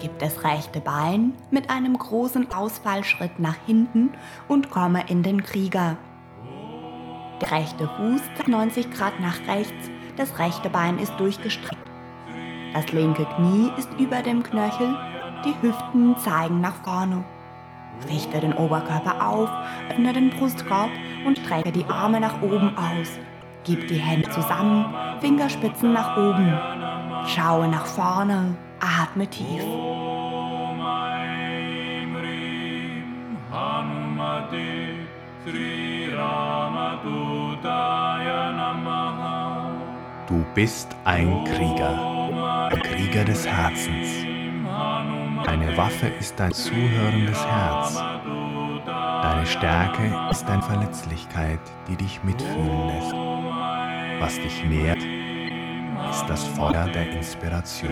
Gib das rechte Bein mit einem großen Ausfallschritt nach hinten und komme in den Krieger. Der rechte Fuß 90 Grad nach rechts, das rechte Bein ist durchgestreckt. Das linke Knie ist über dem Knöchel, die Hüften zeigen nach vorne. Richte den Oberkörper auf, öffne den Brustkorb und strecke die Arme nach oben aus. Gib die Hände zusammen, Fingerspitzen nach oben. Schaue nach vorne, atme tief. Du bist ein Krieger, ein Krieger des Herzens. Deine Waffe ist dein zuhörendes Herz. Deine Stärke ist deine Verletzlichkeit, die dich mitfühlen lässt. Was dich nährt, das Feuer der Inspiration.